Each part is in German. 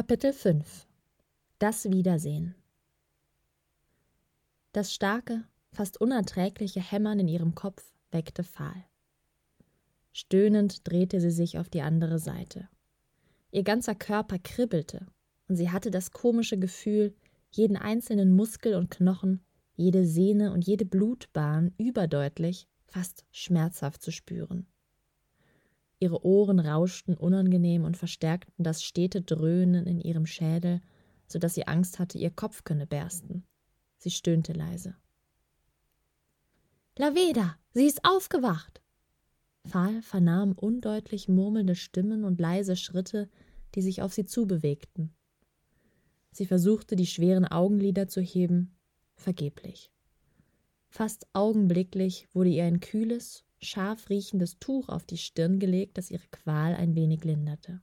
Kapitel 5 Das Wiedersehen Das starke, fast unerträgliche Hämmern in ihrem Kopf weckte Pfahl. Stöhnend drehte sie sich auf die andere Seite. Ihr ganzer Körper kribbelte, und sie hatte das komische Gefühl, jeden einzelnen Muskel und Knochen, jede Sehne und jede Blutbahn überdeutlich, fast schmerzhaft zu spüren. Ihre Ohren rauschten unangenehm und verstärkten das stete Dröhnen in ihrem Schädel, so dass sie Angst hatte, ihr Kopf könne bersten. Sie stöhnte leise. Laveda, sie ist aufgewacht! Pfahl vernahm undeutlich murmelnde Stimmen und leise Schritte, die sich auf sie zubewegten. Sie versuchte, die schweren Augenlider zu heben, vergeblich. Fast augenblicklich wurde ihr ein kühles, scharf riechendes Tuch auf die Stirn gelegt, das ihre Qual ein wenig linderte.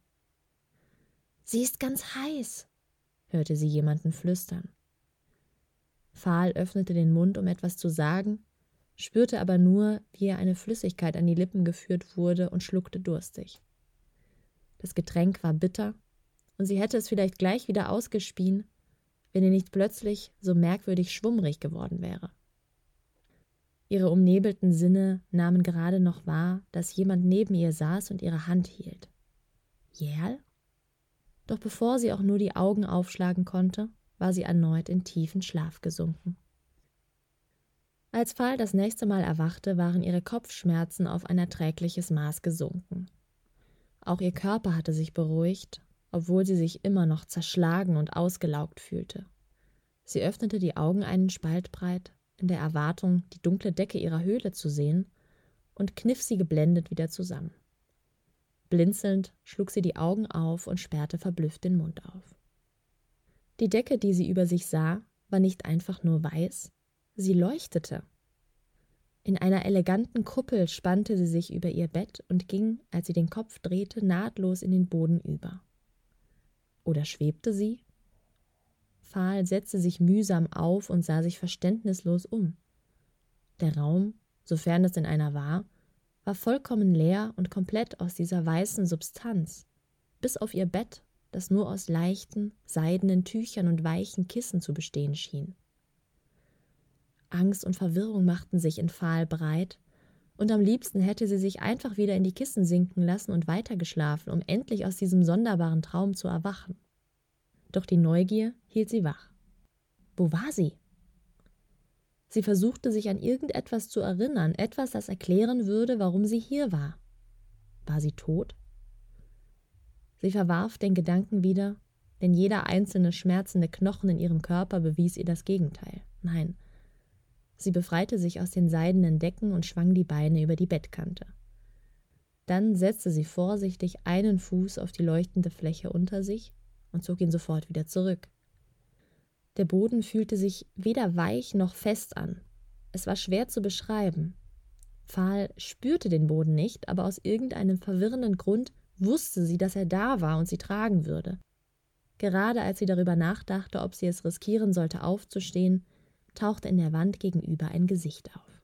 Sie ist ganz heiß, hörte sie jemanden flüstern. Pfahl öffnete den Mund, um etwas zu sagen, spürte aber nur, wie ihr eine Flüssigkeit an die Lippen geführt wurde und schluckte durstig. Das Getränk war bitter, und sie hätte es vielleicht gleich wieder ausgespien, wenn ihr nicht plötzlich so merkwürdig schwummrig geworden wäre. Ihre umnebelten Sinne nahmen gerade noch wahr, dass jemand neben ihr saß und ihre Hand hielt. Jähl? Doch bevor sie auch nur die Augen aufschlagen konnte, war sie erneut in tiefen Schlaf gesunken. Als Fall das nächste Mal erwachte, waren ihre Kopfschmerzen auf ein erträgliches Maß gesunken. Auch ihr Körper hatte sich beruhigt, obwohl sie sich immer noch zerschlagen und ausgelaugt fühlte. Sie öffnete die Augen einen Spalt breit in der Erwartung, die dunkle Decke ihrer Höhle zu sehen, und kniff sie geblendet wieder zusammen. Blinzelnd schlug sie die Augen auf und sperrte verblüfft den Mund auf. Die Decke, die sie über sich sah, war nicht einfach nur weiß, sie leuchtete. In einer eleganten Kuppel spannte sie sich über ihr Bett und ging, als sie den Kopf drehte, nahtlos in den Boden über. Oder schwebte sie? Pfahl setzte sich mühsam auf und sah sich verständnislos um. Der Raum, sofern es denn einer war, war vollkommen leer und komplett aus dieser weißen Substanz, bis auf ihr Bett, das nur aus leichten, seidenen Tüchern und weichen Kissen zu bestehen schien. Angst und Verwirrung machten sich in Pfahl breit, und am liebsten hätte sie sich einfach wieder in die Kissen sinken lassen und weitergeschlafen, um endlich aus diesem sonderbaren Traum zu erwachen doch die Neugier hielt sie wach. Wo war sie? Sie versuchte sich an irgendetwas zu erinnern, etwas, das erklären würde, warum sie hier war. War sie tot? Sie verwarf den Gedanken wieder, denn jeder einzelne schmerzende Knochen in ihrem Körper bewies ihr das Gegenteil. Nein. Sie befreite sich aus den seidenen Decken und schwang die Beine über die Bettkante. Dann setzte sie vorsichtig einen Fuß auf die leuchtende Fläche unter sich und zog ihn sofort wieder zurück. Der Boden fühlte sich weder weich noch fest an. Es war schwer zu beschreiben. Pfahl spürte den Boden nicht, aber aus irgendeinem verwirrenden Grund wusste sie, dass er da war und sie tragen würde. Gerade als sie darüber nachdachte, ob sie es riskieren sollte, aufzustehen, tauchte in der Wand gegenüber ein Gesicht auf.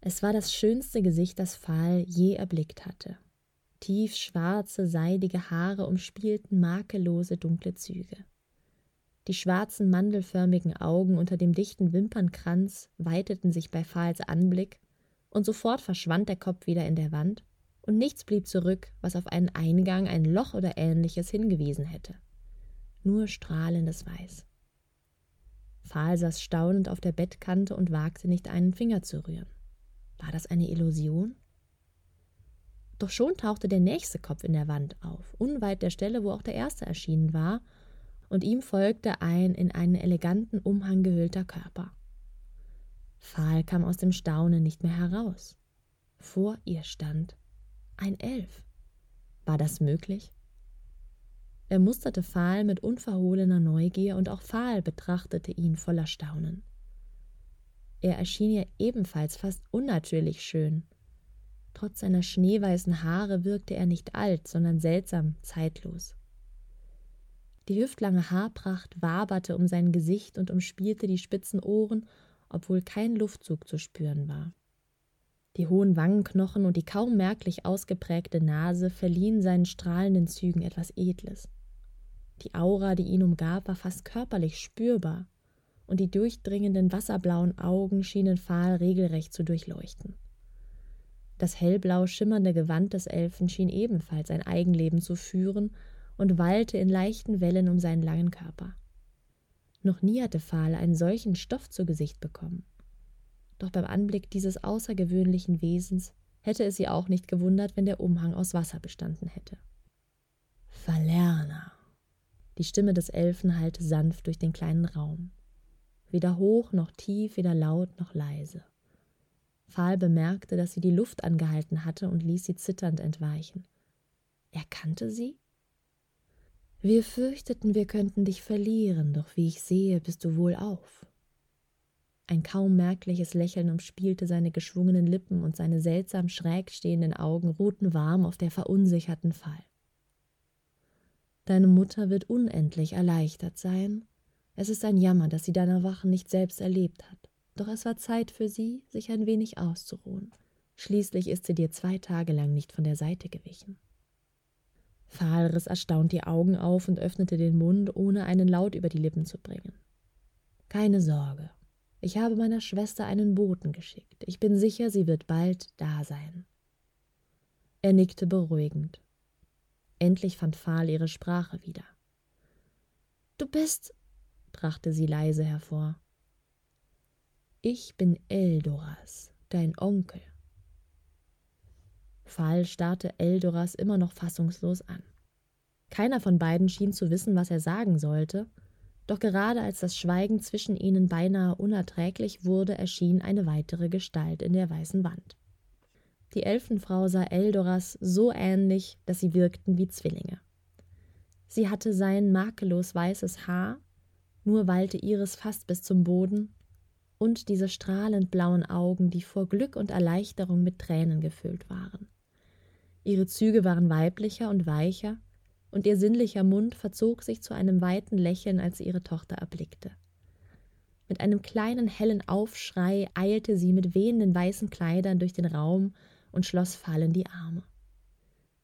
Es war das schönste Gesicht, das Pfahl je erblickt hatte. Tiefschwarze, seidige Haare umspielten makellose, dunkle Züge. Die schwarzen, mandelförmigen Augen unter dem dichten Wimpernkranz weiteten sich bei Fahls Anblick, und sofort verschwand der Kopf wieder in der Wand, und nichts blieb zurück, was auf einen Eingang, ein Loch oder ähnliches hingewiesen hätte. Nur strahlendes Weiß. Fahl saß staunend auf der Bettkante und wagte nicht einen Finger zu rühren. War das eine Illusion? Doch schon tauchte der nächste Kopf in der Wand auf, unweit der Stelle, wo auch der erste erschienen war, und ihm folgte ein in einen eleganten Umhang gehüllter Körper. Pfahl kam aus dem Staunen nicht mehr heraus. Vor ihr stand ein Elf. War das möglich? Er musterte Pfahl mit unverhohlener Neugier und auch Pfahl betrachtete ihn voller Staunen. Er erschien ihr ebenfalls fast unnatürlich schön, Trotz seiner schneeweißen Haare wirkte er nicht alt, sondern seltsam zeitlos. Die hüftlange Haarpracht waberte um sein Gesicht und umspielte die spitzen Ohren, obwohl kein Luftzug zu spüren war. Die hohen Wangenknochen und die kaum merklich ausgeprägte Nase verliehen seinen strahlenden Zügen etwas Edles. Die Aura, die ihn umgab, war fast körperlich spürbar, und die durchdringenden wasserblauen Augen schienen Pfahl regelrecht zu durchleuchten. Das hellblau schimmernde Gewand des Elfen schien ebenfalls ein Eigenleben zu führen und wallte in leichten Wellen um seinen langen Körper. Noch nie hatte Pfahl einen solchen Stoff zu Gesicht bekommen. Doch beim Anblick dieses außergewöhnlichen Wesens hätte es sie auch nicht gewundert, wenn der Umhang aus Wasser bestanden hätte. Verlerner. Die Stimme des Elfen hallte sanft durch den kleinen Raum. Weder hoch noch tief, weder laut noch leise. Pfahl bemerkte, dass sie die Luft angehalten hatte und ließ sie zitternd entweichen. Er kannte sie? Wir fürchteten, wir könnten dich verlieren, doch wie ich sehe, bist du wohl auf. Ein kaum merkliches Lächeln umspielte seine geschwungenen Lippen und seine seltsam schräg stehenden Augen ruhten warm auf der verunsicherten Fall. Deine Mutter wird unendlich erleichtert sein. Es ist ein Jammer, dass sie dein Erwachen nicht selbst erlebt hat. Doch es war Zeit für sie, sich ein wenig auszuruhen. Schließlich ist sie dir zwei Tage lang nicht von der Seite gewichen. Pfahl riss erstaunt die Augen auf und öffnete den Mund, ohne einen Laut über die Lippen zu bringen. Keine Sorge. Ich habe meiner Schwester einen Boten geschickt. Ich bin sicher, sie wird bald da sein. Er nickte beruhigend. Endlich fand Pfahl ihre Sprache wieder. Du bist, brachte sie leise hervor. Ich bin Eldoras, dein Onkel. Pfahl starrte Eldoras immer noch fassungslos an. Keiner von beiden schien zu wissen, was er sagen sollte, doch gerade als das Schweigen zwischen ihnen beinahe unerträglich wurde, erschien eine weitere Gestalt in der weißen Wand. Die Elfenfrau sah Eldoras so ähnlich, dass sie wirkten wie Zwillinge. Sie hatte sein makellos weißes Haar, nur wallte ihres fast bis zum Boden, und diese strahlend blauen Augen, die vor Glück und Erleichterung mit Tränen gefüllt waren. Ihre Züge waren weiblicher und weicher, und ihr sinnlicher Mund verzog sich zu einem weiten Lächeln, als sie ihre Tochter erblickte. Mit einem kleinen hellen Aufschrei eilte sie mit wehenden weißen Kleidern durch den Raum und schloss Pfahl in die Arme.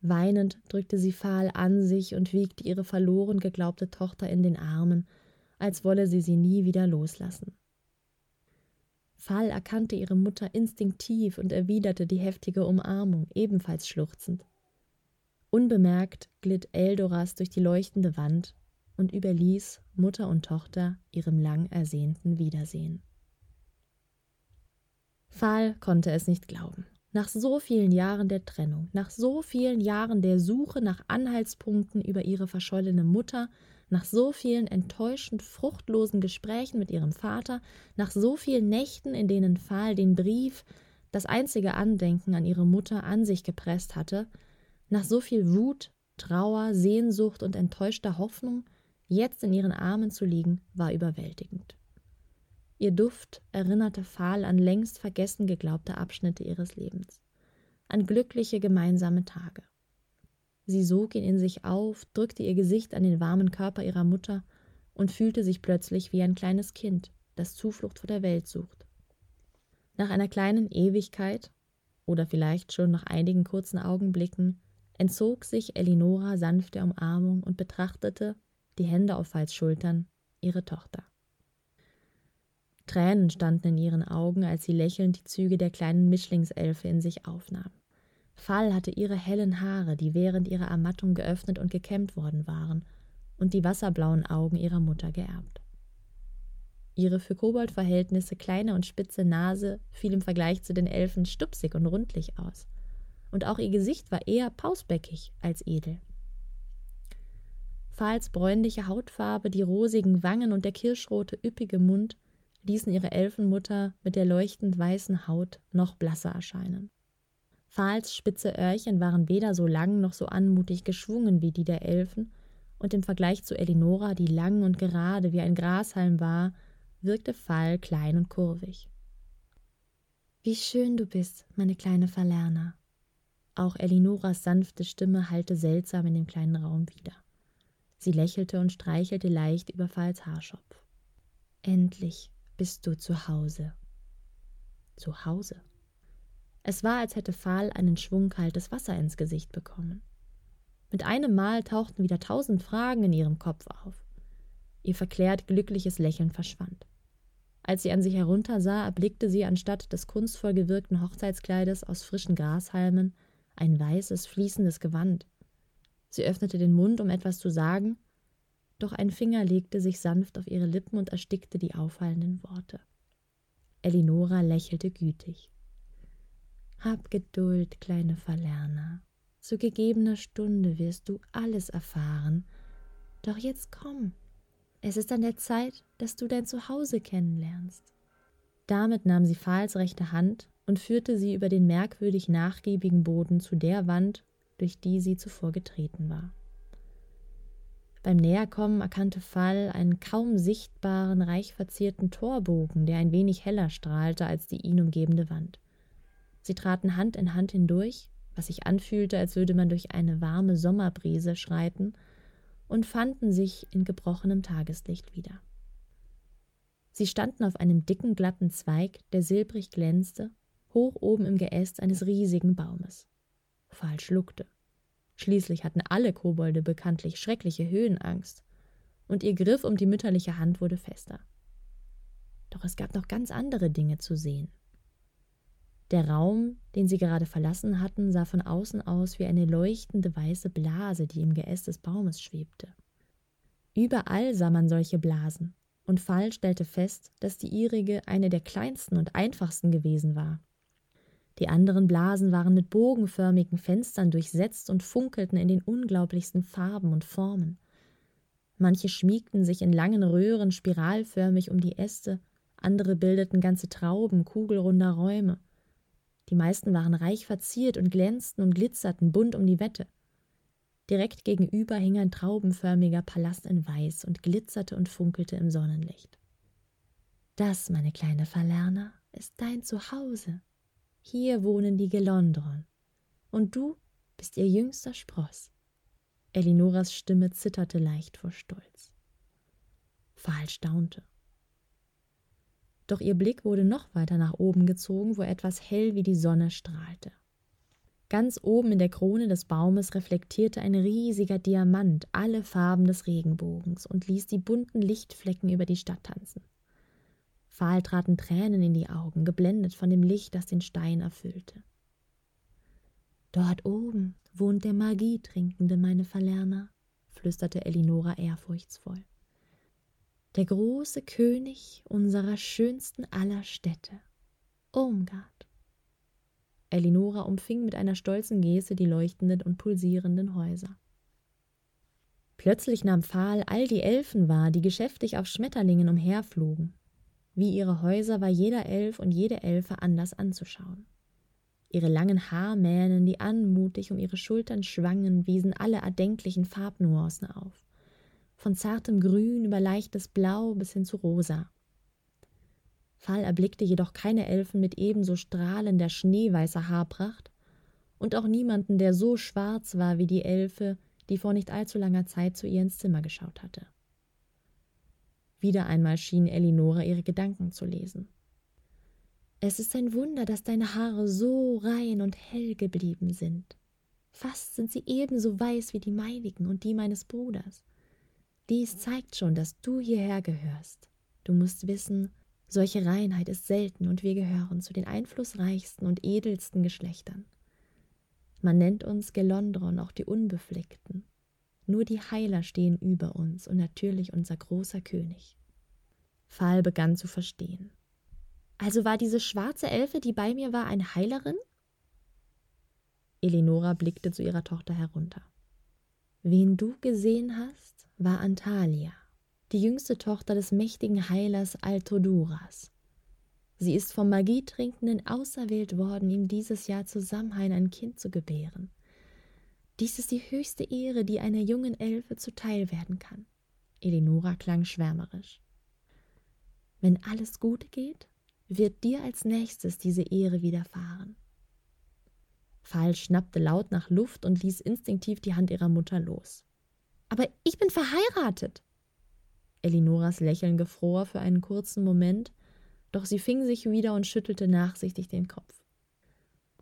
Weinend drückte sie Pfahl an sich und wiegte ihre verloren geglaubte Tochter in den Armen, als wolle sie sie nie wieder loslassen. Fall erkannte ihre Mutter instinktiv und erwiderte die heftige Umarmung, ebenfalls schluchzend. Unbemerkt glitt Eldoras durch die leuchtende Wand und überließ Mutter und Tochter ihrem lang ersehnten Wiedersehen. Fall konnte es nicht glauben. Nach so vielen Jahren der Trennung, nach so vielen Jahren der Suche nach Anhaltspunkten über ihre verschollene Mutter, nach so vielen enttäuschend fruchtlosen Gesprächen mit ihrem Vater, nach so vielen Nächten, in denen Pfahl den Brief, das einzige Andenken an ihre Mutter, an sich gepresst hatte, nach so viel Wut, Trauer, Sehnsucht und enttäuschter Hoffnung, jetzt in ihren Armen zu liegen, war überwältigend. Ihr Duft erinnerte Pfahl an längst vergessen geglaubte Abschnitte ihres Lebens, an glückliche gemeinsame Tage. Sie sog ihn in sich auf, drückte ihr Gesicht an den warmen Körper ihrer Mutter und fühlte sich plötzlich wie ein kleines Kind, das Zuflucht vor der Welt sucht. Nach einer kleinen Ewigkeit oder vielleicht schon nach einigen kurzen Augenblicken entzog sich Elinora sanft der Umarmung und betrachtete, die Hände auf Falls Schultern, ihre Tochter. Tränen standen in ihren Augen, als sie lächelnd die Züge der kleinen Mischlingselfe in sich aufnahm. Fall hatte ihre hellen Haare, die während ihrer Ermattung geöffnet und gekämmt worden waren, und die wasserblauen Augen ihrer Mutter geerbt. Ihre für Koboldverhältnisse kleine und spitze Nase fiel im Vergleich zu den Elfen stupsig und rundlich aus, und auch ihr Gesicht war eher pausbäckig als edel. Fahls bräunliche Hautfarbe, die rosigen Wangen und der kirschrote, üppige Mund ließen ihre Elfenmutter mit der leuchtend weißen Haut noch blasser erscheinen. Fahls spitze Öhrchen waren weder so lang noch so anmutig geschwungen wie die der Elfen, und im Vergleich zu Elinora, die lang und gerade wie ein Grashalm war, wirkte Fall klein und kurvig. Wie schön du bist, meine kleine Verlerner. Auch Elinoras sanfte Stimme hallte seltsam in dem kleinen Raum wieder. Sie lächelte und streichelte leicht über Falls Haarschopf. Endlich bist du zu Hause. Zu Hause. Es war, als hätte Pfahl einen Schwung kaltes Wasser ins Gesicht bekommen. Mit einem Mal tauchten wieder tausend Fragen in ihrem Kopf auf. Ihr verklärt glückliches Lächeln verschwand. Als sie an sich heruntersah, erblickte sie anstatt des kunstvoll gewirkten Hochzeitskleides aus frischen Grashalmen ein weißes, fließendes Gewand. Sie öffnete den Mund, um etwas zu sagen, doch ein Finger legte sich sanft auf ihre Lippen und erstickte die auffallenden Worte. Elinora lächelte gütig. Hab Geduld, kleine Verlerner. Zu gegebener Stunde wirst du alles erfahren. Doch jetzt komm, es ist an der Zeit, dass du dein Zuhause kennenlernst. Damit nahm sie Fahls rechte Hand und führte sie über den merkwürdig nachgiebigen Boden zu der Wand, durch die sie zuvor getreten war. Beim Näherkommen erkannte Fall einen kaum sichtbaren, reich verzierten Torbogen, der ein wenig heller strahlte als die ihn umgebende Wand. Sie traten Hand in Hand hindurch, was sich anfühlte, als würde man durch eine warme Sommerbrise schreiten, und fanden sich in gebrochenem Tageslicht wieder. Sie standen auf einem dicken, glatten Zweig, der silbrig glänzte, hoch oben im Geäst eines riesigen Baumes. Pfahl schluckte. Schließlich hatten alle Kobolde bekanntlich schreckliche Höhenangst, und ihr Griff um die mütterliche Hand wurde fester. Doch es gab noch ganz andere Dinge zu sehen. Der Raum, den sie gerade verlassen hatten, sah von außen aus wie eine leuchtende weiße Blase, die im Geäst des Baumes schwebte. Überall sah man solche Blasen, und Fall stellte fest, dass die ihrige eine der kleinsten und einfachsten gewesen war. Die anderen Blasen waren mit bogenförmigen Fenstern durchsetzt und funkelten in den unglaublichsten Farben und Formen. Manche schmiegten sich in langen Röhren spiralförmig um die Äste, andere bildeten ganze Trauben kugelrunder Räume. Die meisten waren reich verziert und glänzten und glitzerten bunt um die Wette. Direkt gegenüber hing ein traubenförmiger Palast in Weiß und glitzerte und funkelte im Sonnenlicht. Das, meine kleine Verlerner, ist dein Zuhause. Hier wohnen die Gelondron. Und du bist ihr jüngster Spross. Elinoras Stimme zitterte leicht vor Stolz. Pfahl staunte doch ihr Blick wurde noch weiter nach oben gezogen, wo etwas hell wie die Sonne strahlte. Ganz oben in der Krone des Baumes reflektierte ein riesiger Diamant alle Farben des Regenbogens und ließ die bunten Lichtflecken über die Stadt tanzen. Fahl traten Tränen in die Augen, geblendet von dem Licht, das den Stein erfüllte. Dort oben wohnt der Magietrinkende, meine Verlerner, flüsterte Elinora ehrfurchtsvoll der große König unserer schönsten aller Städte, Irmgard. Elinora umfing mit einer stolzen Geste die leuchtenden und pulsierenden Häuser. Plötzlich nahm Pfahl all die Elfen wahr, die geschäftig auf Schmetterlingen umherflogen. Wie ihre Häuser war jeder Elf und jede Elfe anders anzuschauen. Ihre langen Haarmähnen, die anmutig um ihre Schultern schwangen, wiesen alle erdenklichen Farbnuancen auf von zartem Grün über leichtes Blau bis hin zu Rosa. Fall erblickte jedoch keine Elfen mit ebenso strahlender schneeweißer Haarpracht und auch niemanden, der so schwarz war wie die Elfe, die vor nicht allzu langer Zeit zu ihr ins Zimmer geschaut hatte. Wieder einmal schien Elinora ihre Gedanken zu lesen. Es ist ein Wunder, dass deine Haare so rein und hell geblieben sind. Fast sind sie ebenso weiß wie die meinigen und die meines Bruders. Dies zeigt schon, dass du hierher gehörst. Du musst wissen, solche Reinheit ist selten und wir gehören zu den einflussreichsten und edelsten Geschlechtern. Man nennt uns Gelondron auch die Unbefleckten. Nur die Heiler stehen über uns und natürlich unser großer König. Pfahl begann zu verstehen. Also war diese schwarze Elfe, die bei mir war, eine Heilerin? Eleonora blickte zu ihrer Tochter herunter. Wen du gesehen hast, war Antalya, die jüngste Tochter des mächtigen Heilers Altoduras. Sie ist vom Magietrinkenden auserwählt worden, ihm dieses Jahr zu Samhain ein Kind zu gebären. Dies ist die höchste Ehre, die einer jungen Elfe zuteil werden kann. Eleonora klang schwärmerisch. Wenn alles gut geht, wird dir als nächstes diese Ehre widerfahren. Fall schnappte laut nach Luft und ließ instinktiv die Hand ihrer Mutter los. Aber ich bin verheiratet. Elinoras Lächeln gefror für einen kurzen Moment, doch sie fing sich wieder und schüttelte nachsichtig den Kopf.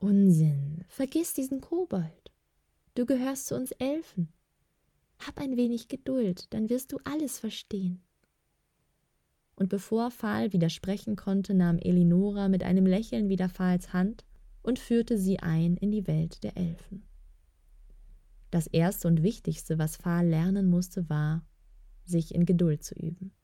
Unsinn, vergiss diesen Kobold. Du gehörst zu uns Elfen. Hab ein wenig Geduld, dann wirst du alles verstehen. Und bevor Pfahl widersprechen konnte, nahm Elinora mit einem Lächeln wieder Phals Hand und führte sie ein in die Welt der Elfen. Das erste und wichtigste, was Pfahl lernen musste, war, sich in Geduld zu üben.